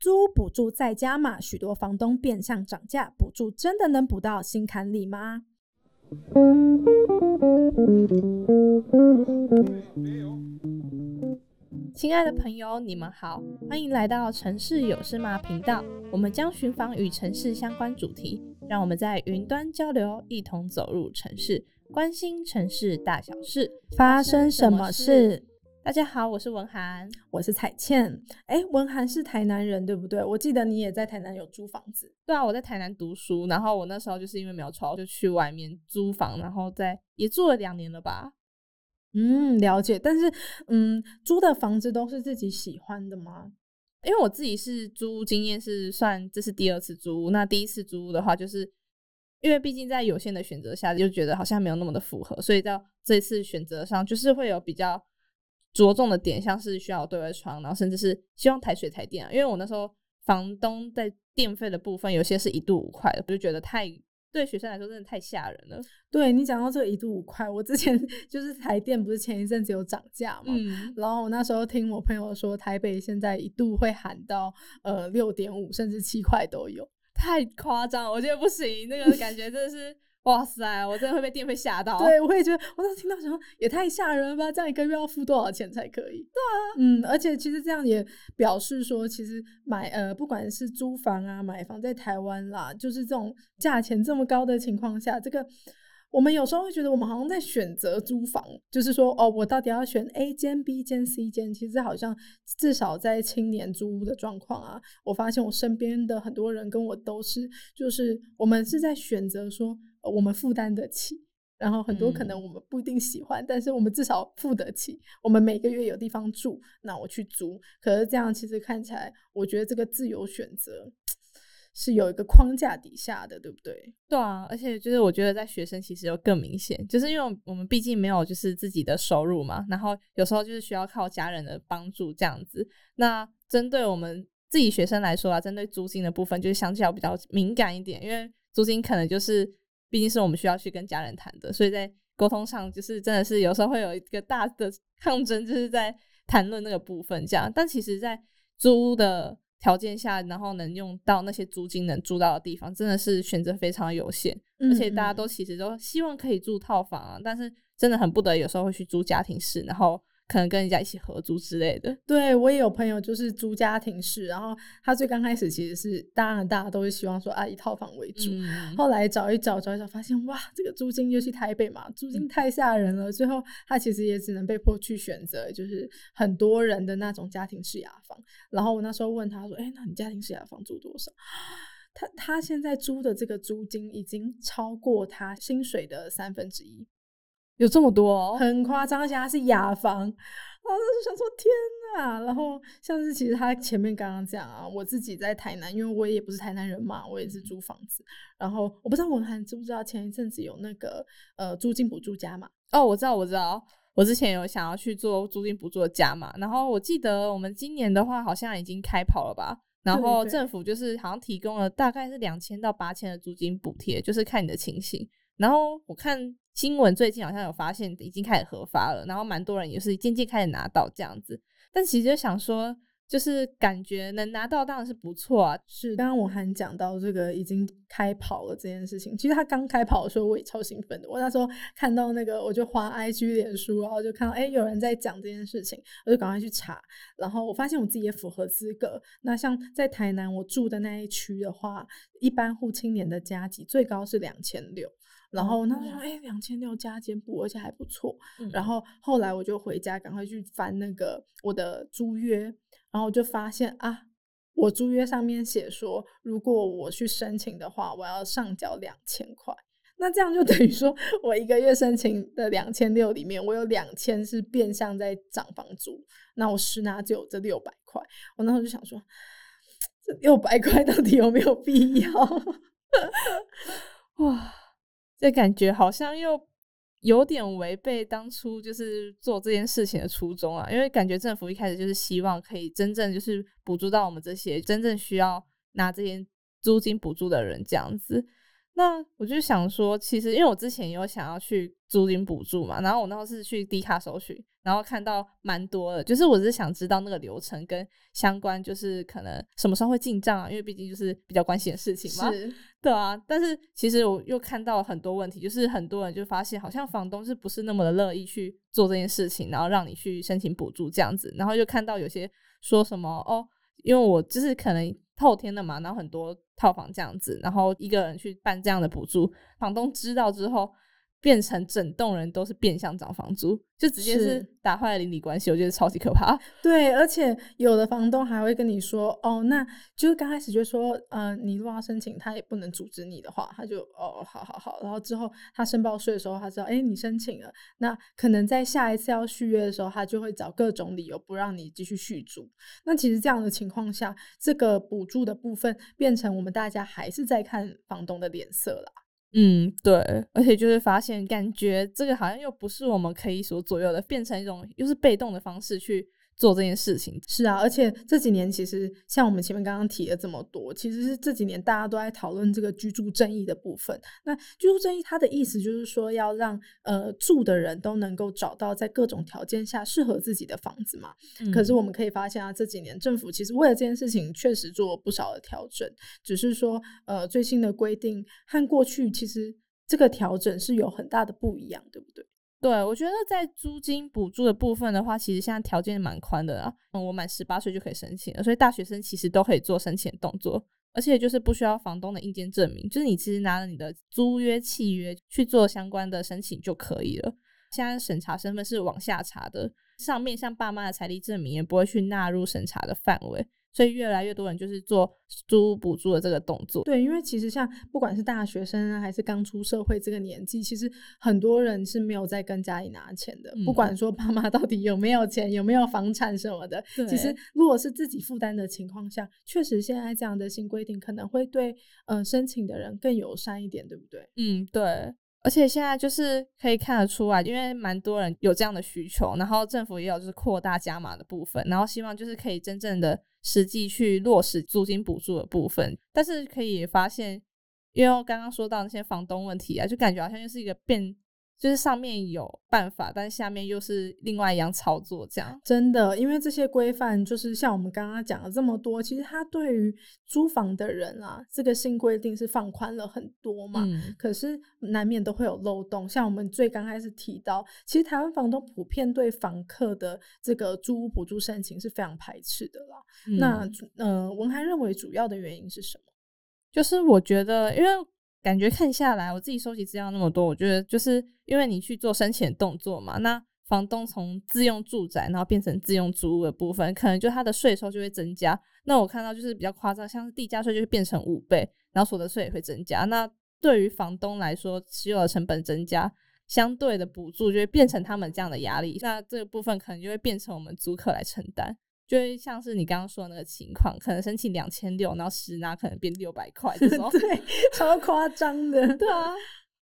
租补助再加码，许多房东变相涨价，补助真的能补到心坎里吗？亲爱的朋友，你们好，欢迎来到城市有事吗频道。我们将寻访与城市相关主题，让我们在云端交流，一同走入城市，关心城市大小事，发生什么事？大家好，我是文涵，我是彩倩。哎，文涵是台南人，对不对？我记得你也在台南有租房子。对啊，我在台南读书，然后我那时候就是因为没有床，就去外面租房，然后在也住了两年了吧。嗯，了解。但是，嗯，租的房子都是自己喜欢的吗？因为我自己是租经验是算这是第二次租，那第一次租的话，就是因为毕竟在有限的选择下，就觉得好像没有那么的符合，所以到这次选择上就是会有比较。着重的点像是需要对外窗，然后甚至是希望台水台电啊，因为我那时候房东在电费的部分有些是一度五块的，我就觉得太对学生来说真的太吓人了。对，你讲到这个一度五块，我之前 就是台电不是前一阵子有涨价嘛，嗯，然后我那时候听我朋友说，台北现在一度会喊到呃六点五甚至七块都有，太夸张，我觉得不行，那个感觉真的是。哇塞，我真的会被电费吓到。对，我也觉得，我当时听到什么也太吓人了吧？这样一个月要付多少钱才可以？对啊，嗯，而且其实这样也表示说，其实买呃，不管是租房啊、买房，在台湾啦，就是这种价钱这么高的情况下，这个我们有时候会觉得，我们好像在选择租房，就是说，哦，我到底要选 A 间、B 间、C 间？其实好像至少在青年租屋的状况啊，我发现我身边的很多人跟我都是，就是我们是在选择说。我们负担得起，然后很多可能我们不一定喜欢，嗯、但是我们至少付得起。我们每个月有地方住，那我去租。可是这样其实看起来，我觉得这个自由选择是有一个框架底下的，对不对？对啊，而且就是我觉得在学生其实又更明显，就是因为我们毕竟没有就是自己的收入嘛，然后有时候就是需要靠家人的帮助这样子。那针对我们自己学生来说啊，针对租金的部分就是相较比较敏感一点，因为租金可能就是。毕竟是我们需要去跟家人谈的，所以在沟通上就是真的是有时候会有一个大的 抗争，就是在谈论那个部分这样。但其实，在租的条件下，然后能用到那些租金能租到的地方，真的是选择非常有限。嗯嗯。而且大家都其实都希望可以住套房啊，但是真的很不得已，有时候会去租家庭式，然后。可能跟人家一起合租之类的。对，我也有朋友就是租家庭式，然后他最刚开始其实是当然大家都是希望说啊以套房为主，嗯、后来找一找找一找发现哇这个租金尤其台北嘛租金太吓人了，嗯、最后他其实也只能被迫去选择就是很多人的那种家庭式雅房。然后我那时候问他说，哎，那你家庭式雅房租多少？他他现在租的这个租金已经超过他薪水的三分之一。有这么多哦，很夸张，而且它是雅房，然后就想说天哪！然后像是其实他前面刚刚讲啊，我自己在台南，因为我也不是台南人嘛，我也是租房子。然后我不知道文涵知不知道，前一阵子有那个呃租金补助加嘛。哦，我知道，我知道，我之前有想要去做租金补助的加码。然后我记得我们今年的话好像已经开跑了吧？然后政府就是好像提供了大概是两千到八千的租金补贴，就是看你的情形。然后我看。新闻最近好像有发现已经开始核发了，然后蛮多人也是渐渐开始拿到这样子。但其实就想说，就是感觉能拿到当然是不错啊。是，刚刚我还讲到这个已经开跑了这件事情，其实他刚开跑的时候我也超兴奋的。我那时候看到那个，我就花 IG 脸书，然后就看到哎有人在讲这件事情，我就赶快去查，然后我发现我自己也符合资格。那像在台南我住的那一区的话，一般户青年的加给最高是两千六。然后那时候哎，两千六加减补，而且还不错。嗯、然后后来我就回家，赶快去翻那个我的租约，然后我就发现啊，我租约上面写说，如果我去申请的话，我要上缴两千块。那这样就等于说我一个月申请的两千六里面，我有两千是变相在涨房租，那我实拿就有这六百块。我那时候就想说，这六百块到底有没有必要？哇！这感觉好像又有点违背当初就是做这件事情的初衷啊，因为感觉政府一开始就是希望可以真正就是补助到我们这些真正需要拿这些租金补助的人这样子。那我就想说，其实因为我之前有想要去租金补助嘛，然后我那时候是去低卡搜寻，然后看到蛮多的，就是我是想知道那个流程跟相关，就是可能什么时候会进账啊，因为毕竟就是比较关心的事情嘛。是，对啊。但是其实我又看到很多问题，就是很多人就发现好像房东是不是那么的乐意去做这件事情，然后让你去申请补助这样子，然后又看到有些说什么哦，因为我就是可能。后天的嘛，然后很多套房这样子，然后一个人去办这样的补助，房东知道之后。变成整栋人都是变相涨房租，就直接是打坏了邻里关系，我觉得超级可怕。对，而且有的房东还会跟你说：“哦，那就是刚开始就说，呃，你如果要申请，他也不能阻止你的话，他就哦，好好好。然后之后他申报税的时候，他知道，哎，你申请了，那可能在下一次要续约的时候，他就会找各种理由不让你继续续租。那其实这样的情况下，这个补助的部分变成我们大家还是在看房东的脸色啦。嗯，对，而且就是发现，感觉这个好像又不是我们可以所左右的，变成一种又是被动的方式去做这件事情。是啊，而且这几年其实像我们前面刚刚提了这么多，其实是这几年大家都在讨论这个居住正义的部分。那居住正义它的意思就是说，要让呃住的人都能够找到在各种条件下适合自己的房子嘛。嗯。可是我们可以发现啊，这几年政府其实为了这件事情确实做了不少的调整，只是说呃最新的规定和过去其实这个调整是有很大的不一样，对不对？对，我觉得在租金补助的部分的话，其实现在条件蛮宽的啊。嗯，我满十八岁就可以申请了，所以大学生其实都可以做申请的动作，而且就是不需要房东的硬件证明，就是你其实拿了你的租约契约去做相关的申请就可以了。现在审查身份是往下查的，上面像爸妈的财力证明也不会去纳入审查的范围。所以越来越多人就是做租补助的这个动作。对，因为其实像不管是大学生啊，还是刚出社会这个年纪，其实很多人是没有在跟家里拿钱的。嗯、不管说爸妈到底有没有钱，有没有房产什么的，其实如果是自己负担的情况下，确实现在这样的新规定可能会对呃申请的人更友善一点，对不对？嗯，对。而且现在就是可以看得出来，因为蛮多人有这样的需求，然后政府也有就是扩大加码的部分，然后希望就是可以真正的实际去落实租金补助的部分。但是可以发现，因为我刚刚说到那些房东问题啊，就感觉好像又是一个变。就是上面有办法，但下面又是另外一样操作，这样真的，因为这些规范就是像我们刚刚讲了这么多，其实它对于租房的人啊，这个新规定是放宽了很多嘛。嗯。可是难免都会有漏洞，像我们最刚开始提到，其实台湾房东普遍对房客的这个租屋补助申请是非常排斥的啦。嗯。那呃，文涵认为主要的原因是什么？就是我觉得，因为。感觉看下来，我自己收集资料那么多，我觉得就是因为你去做申请动作嘛，那房东从自用住宅然后变成自用租屋的部分，可能就他的税收就会增加。那我看到就是比较夸张，像是地价税就会变成五倍，然后所得税也会增加。那对于房东来说，持有的成本增加，相对的补助就会变成他们这样的压力。那这个部分可能就会变成我们租客来承担。就会像是你刚刚说的那个情况，可能申请两千六，然后实拿可能变六百块这种，对，超夸张的，对啊，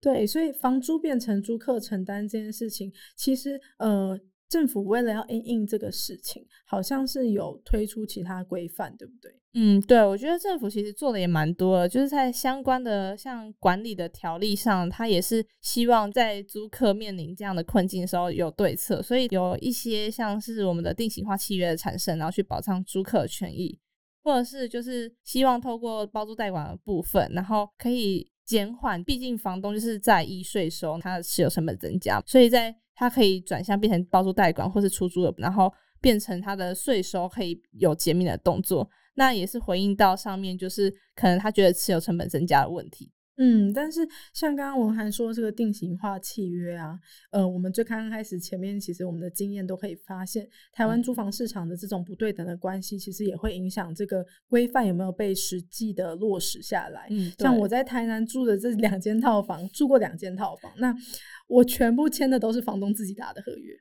对，所以房租变成租客承担这件事情，其实呃。政府为了要应应这个事情，好像是有推出其他规范，对不对？嗯，对，我觉得政府其实做的也蛮多的，就是在相关的像管理的条例上，他也是希望在租客面临这样的困境的时候有对策，所以有一些像是我们的定型化契约的产生，然后去保障租客的权益，或者是就是希望透过包租代管的部分，然后可以减缓，毕竟房东就是在意税收，它的持有成本增加，所以在。它可以转向变成包租代管或是出租的，然后变成它的税收可以有减免的动作，那也是回应到上面，就是可能他觉得持有成本增加的问题。嗯，但是像刚刚文涵说这个定型化契约啊，呃，我们最刚开始前面其实我们的经验都可以发现，台湾租房市场的这种不对等的关系，其实也会影响这个规范有没有被实际的落实下来。嗯，像我在台南住的这两间套房，住过两间套房，那我全部签的都是房东自己打的合约。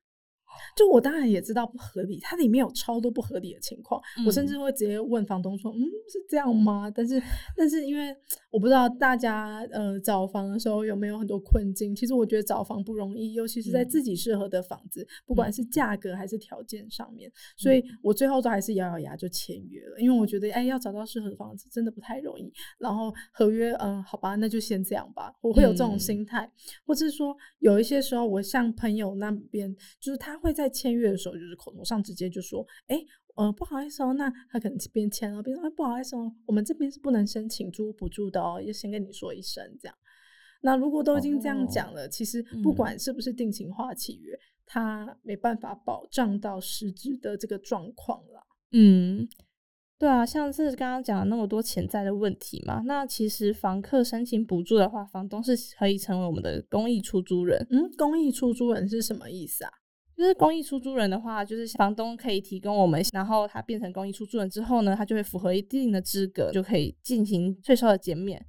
就我当然也知道不合理，它里面有超多不合理的情况，嗯、我甚至会直接问房东说：“嗯，是这样吗？”但是，但是因为我不知道大家呃找房的时候有没有很多困境。其实我觉得找房不容易，尤其是在自己适合的房子，嗯、不管是价格还是条件上面。嗯、所以我最后都还是咬咬牙就签约了，因为我觉得哎，要找到适合的房子真的不太容易。然后合约，嗯、呃，好吧，那就先这样吧。我会有这种心态，嗯、或者是说有一些时候，我像朋友那边，就是他会在签约的时候，就是口头上直接就说，哎，呃，不好意思哦，那他可能边签了边说，哎，不好意思哦，我们这边是不能申请租屋补助的哦，要先跟你说一声这样。那如果都已经这样讲了，哦、其实不管是不是定型化契约，他、嗯、没办法保障到实质的这个状况了。嗯。对啊，像是刚刚讲了那么多潜在的问题嘛，那其实房客申请补助的话，房东是可以成为我们的公益出租人。嗯，公益出租人是什么意思啊？就是公益出租人的话，就是房东可以提供我们，然后他变成公益出租人之后呢，他就会符合一定的资格，就可以进行税收的减免。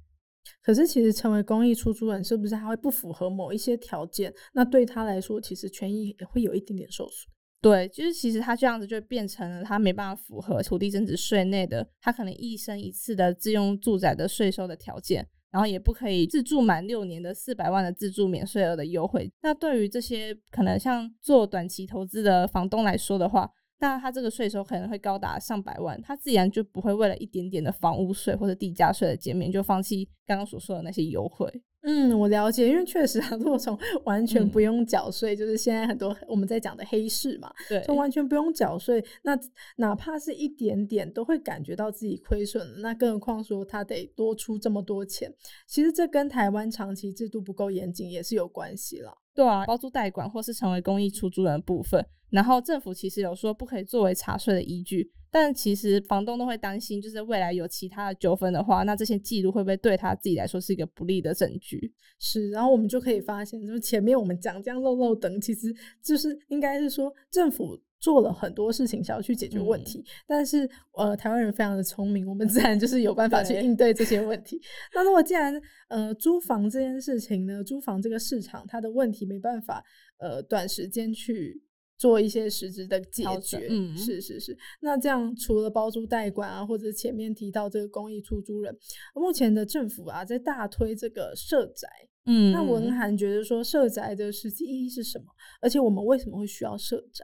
可是其实成为公益出租人，是不是他会不符合某一些条件？那对他来说，其实权益也会有一点点受损。对，就是其实他这样子就变成了他没办法符合土地增值税内的他可能一生一次的自用住宅的税收的条件，然后也不可以自住满六年的四百万的自住免税额的优惠。那对于这些可能像做短期投资的房东来说的话，那他这个税收可能会高达上百万，他自然就不会为了一点点的房屋税或者地价税的减免就放弃刚刚所说的那些优惠。嗯，我了解，因为确实啊，如果从完全不用缴税，嗯、就是现在很多我们在讲的黑市嘛，对，从完全不用缴税，那哪怕是一点点都会感觉到自己亏损，那更何况说他得多出这么多钱，其实这跟台湾长期制度不够严谨也是有关系了。对啊，包租代管或是成为公益出租人的部分，然后政府其实有说不可以作为查税的依据，但其实房东都会担心，就是未来有其他的纠纷的话，那这些记录会不会对他自己来说是一个不利的证据？是，然后我们就可以发现，就是前面我们讲这样漏漏等，其实就是应该是说政府做了很多事情想要去解决问题，嗯、但是呃，台湾人非常的聪明，我们自然就是有办法去应对这些问题。那如果既然呃租房这件事情呢，租房这个市场它的问题没办法呃短时间去做一些实质的解决，嗯，是是是。那这样除了包租代管啊，或者前面提到这个公益出租人，目前的政府啊在大推这个社宅，嗯，那文涵觉得说社宅的实际意义是什么？而且我们为什么会需要社宅？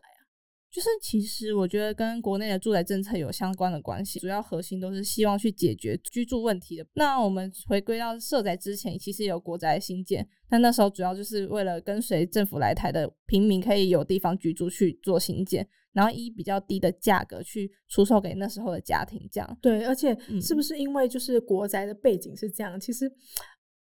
就是其实我觉得跟国内的住宅政策有相关的关系，主要核心都是希望去解决居住问题的。那我们回归到社宅之前，其实有国宅新建，但那时候主要就是为了跟随政府来台的平民可以有地方居住去做新建，然后以比较低的价格去出售给那时候的家庭，这样。对，而且是不是因为就是国宅的背景是这样？嗯、其实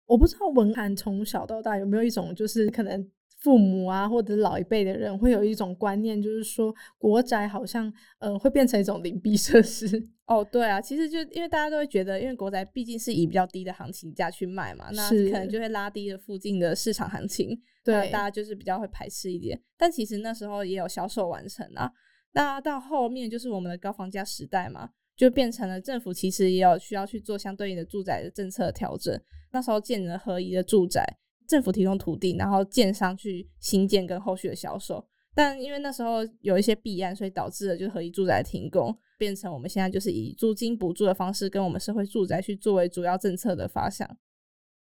我不知道文涵从小到大有没有一种就是可能。父母啊，或者老一辈的人会有一种观念，就是说国宅好像呃会变成一种灵璧设施。哦，对啊，其实就因为大家都会觉得，因为国宅毕竟是以比较低的行情价去卖嘛，那可能就会拉低了附近的市场行情，对，大家就是比较会排斥一点。但其实那时候也有销售完成啊。那到后面就是我们的高房价时代嘛，就变成了政府其实也有需要去做相对应的住宅的政策调整。那时候建了合宜的住宅。政府提供土地，然后建商去新建跟后续的销售，但因为那时候有一些弊案，所以导致了就是合一住宅停工，变成我们现在就是以租金补助的方式跟我们社会住宅去作为主要政策的发向。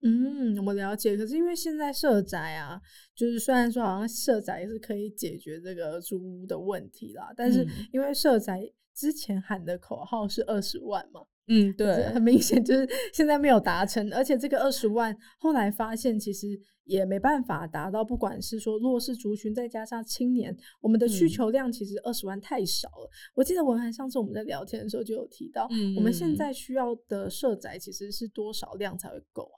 嗯，我了解。可是因为现在社宅啊，就是虽然说好像社宅是可以解决这个租屋的问题啦，但是因为社宅之前喊的口号是二十万嘛。嗯，对，很明显就是现在没有达成，而且这个二十万后来发现其实也没办法达到，不管是说弱势族群再加上青年，我们的需求量其实二十万太少了。嗯、我记得文涵上次我们在聊天的时候就有提到，嗯、我们现在需要的社宅其实是多少量才会够啊？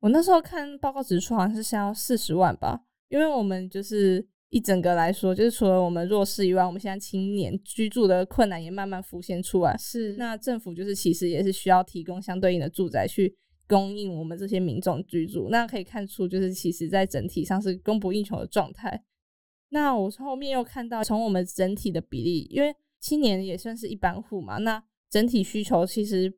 我那时候看报告指出好像是需要四十万吧，因为我们就是。一整个来说，就是除了我们弱势以外，我们现在青年居住的困难也慢慢浮现出来。是，那政府就是其实也是需要提供相对应的住宅去供应我们这些民众居住。那可以看出，就是其实在整体上是供不应求的状态。那我后面又看到，从我们整体的比例，因为青年也算是一般户嘛，那整体需求其实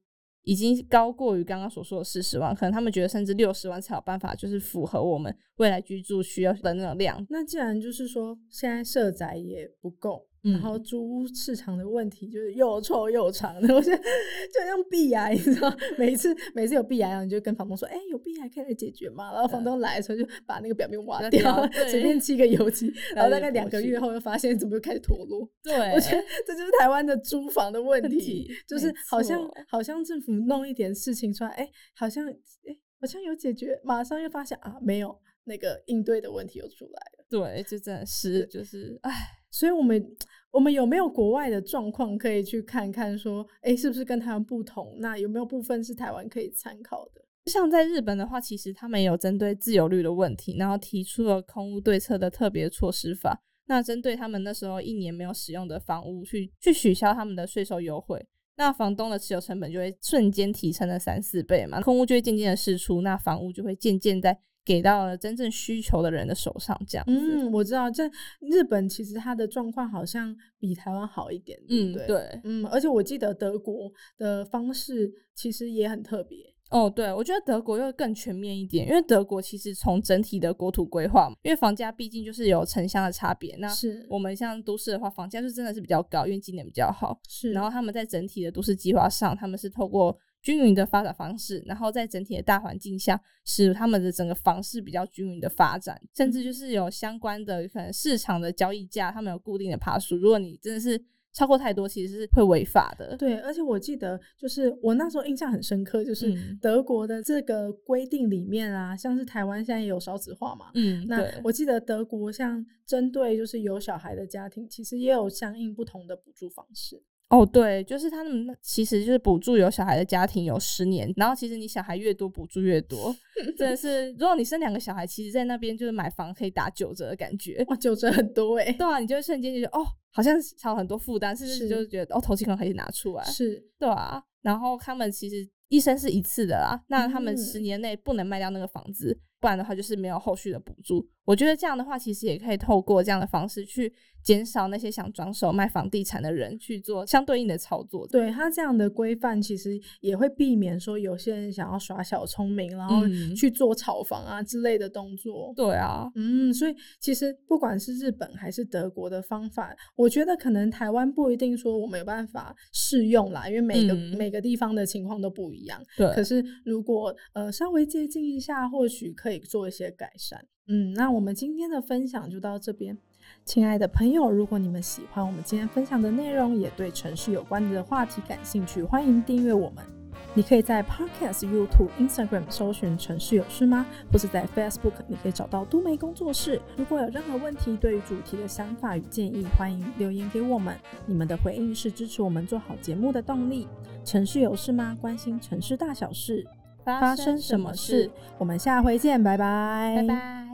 已经高过于刚刚所说的四十万，可能他们觉得甚至六十万才有办法，就是符合我们未来居住需要的那种量。那既然就是说现在社宅也不够。然后租屋市场的问题就是又臭又长的，我觉得就像壁癌，你知道，每次每次有壁癌，然后你就跟房东说，哎、欸，有壁癌可以来解决吗？然后房东来的时候就把那个表面挖掉，随便漆个油漆，然后大概两个月后又发现怎么又开始脱落。对，我觉得这就是台湾的租房的问题，就是好像好像政府弄一点事情出来，哎、欸，好像哎、欸、好像有解决，马上又发现啊没有，那个应对的问题又出来了。对，就真的是就是哎。所以，我们我们有没有国外的状况可以去看看？说，哎、是不是跟台湾不同？那有没有部分是台湾可以参考的？像在日本的话，其实他们也有针对自由率的问题，然后提出了空屋对策的特别措施法。那针对他们那时候一年没有使用的房屋，去去取消他们的税收优惠，那房东的持有成本就会瞬间提升了三四倍嘛，空屋就会渐渐的释出，那房屋就会渐渐在。给到了真正需求的人的手上，这样。嗯，我知道，这日本其实它的状况好像比台湾好一点？嗯，对，嗯，而且我记得德国的方式其实也很特别。哦，对，我觉得德国又更全面一点，因为德国其实从整体的国土规划嘛，因为房价毕竟就是有城乡的差别。那是我们像都市的话，房价就真的是比较高，因为今年比较好。是，然后他们在整体的都市计划上，他们是透过。均匀的发展方式，然后在整体的大环境下，使他们的整个房市比较均匀的发展，甚至就是有相关的可能市场的交易价，他们有固定的爬数。如果你真的是超过太多，其实是会违法的。对，而且我记得就是我那时候印象很深刻，就是德国的这个规定里面啊，嗯、像是台湾现在也有少子化嘛，嗯，那我记得德国像针对就是有小孩的家庭，其实也有相应不同的补助方式。哦，对，就是他们其实就是补助有小孩的家庭有十年，然后其实你小孩越多，补助越多，真的是。如果你生两个小孩，其实在那边就是买房可以打九折的感觉，哇，九折很多哎。对啊，你就瞬间就觉得哦，好像少很多负担，甚至就是觉得哦，头期款可以拿出来，是，对啊。然后他们其实一生是一次的啦，那他们十年内不能卖掉那个房子，嗯、不然的话就是没有后续的补助。我觉得这样的话，其实也可以透过这样的方式去。减少那些想转手卖房地产的人去做相对应的操作。对，他这样的规范，其实也会避免说有些人想要耍小聪明，然后去做炒房啊之类的动作。对啊，嗯，所以其实不管是日本还是德国的方法，我觉得可能台湾不一定说我没有办法适用啦，因为每个、嗯、每个地方的情况都不一样。对，可是如果呃稍微接近一下，或许可以做一些改善。嗯，那我们今天的分享就到这边。亲爱的朋友，如果你们喜欢我们今天分享的内容，也对城市有关的话题感兴趣，欢迎订阅我们。你可以在 Podcast、YouTube、Instagram 搜寻“城市有事吗”，或是在 Facebook，你可以找到都媒工作室。如果有任何问题，对于主题的想法与建议，欢迎留言给我们。你们的回应是支持我们做好节目的动力。城市有事吗？关心城市大小事，发生什么事？我们下回见，拜拜，拜拜。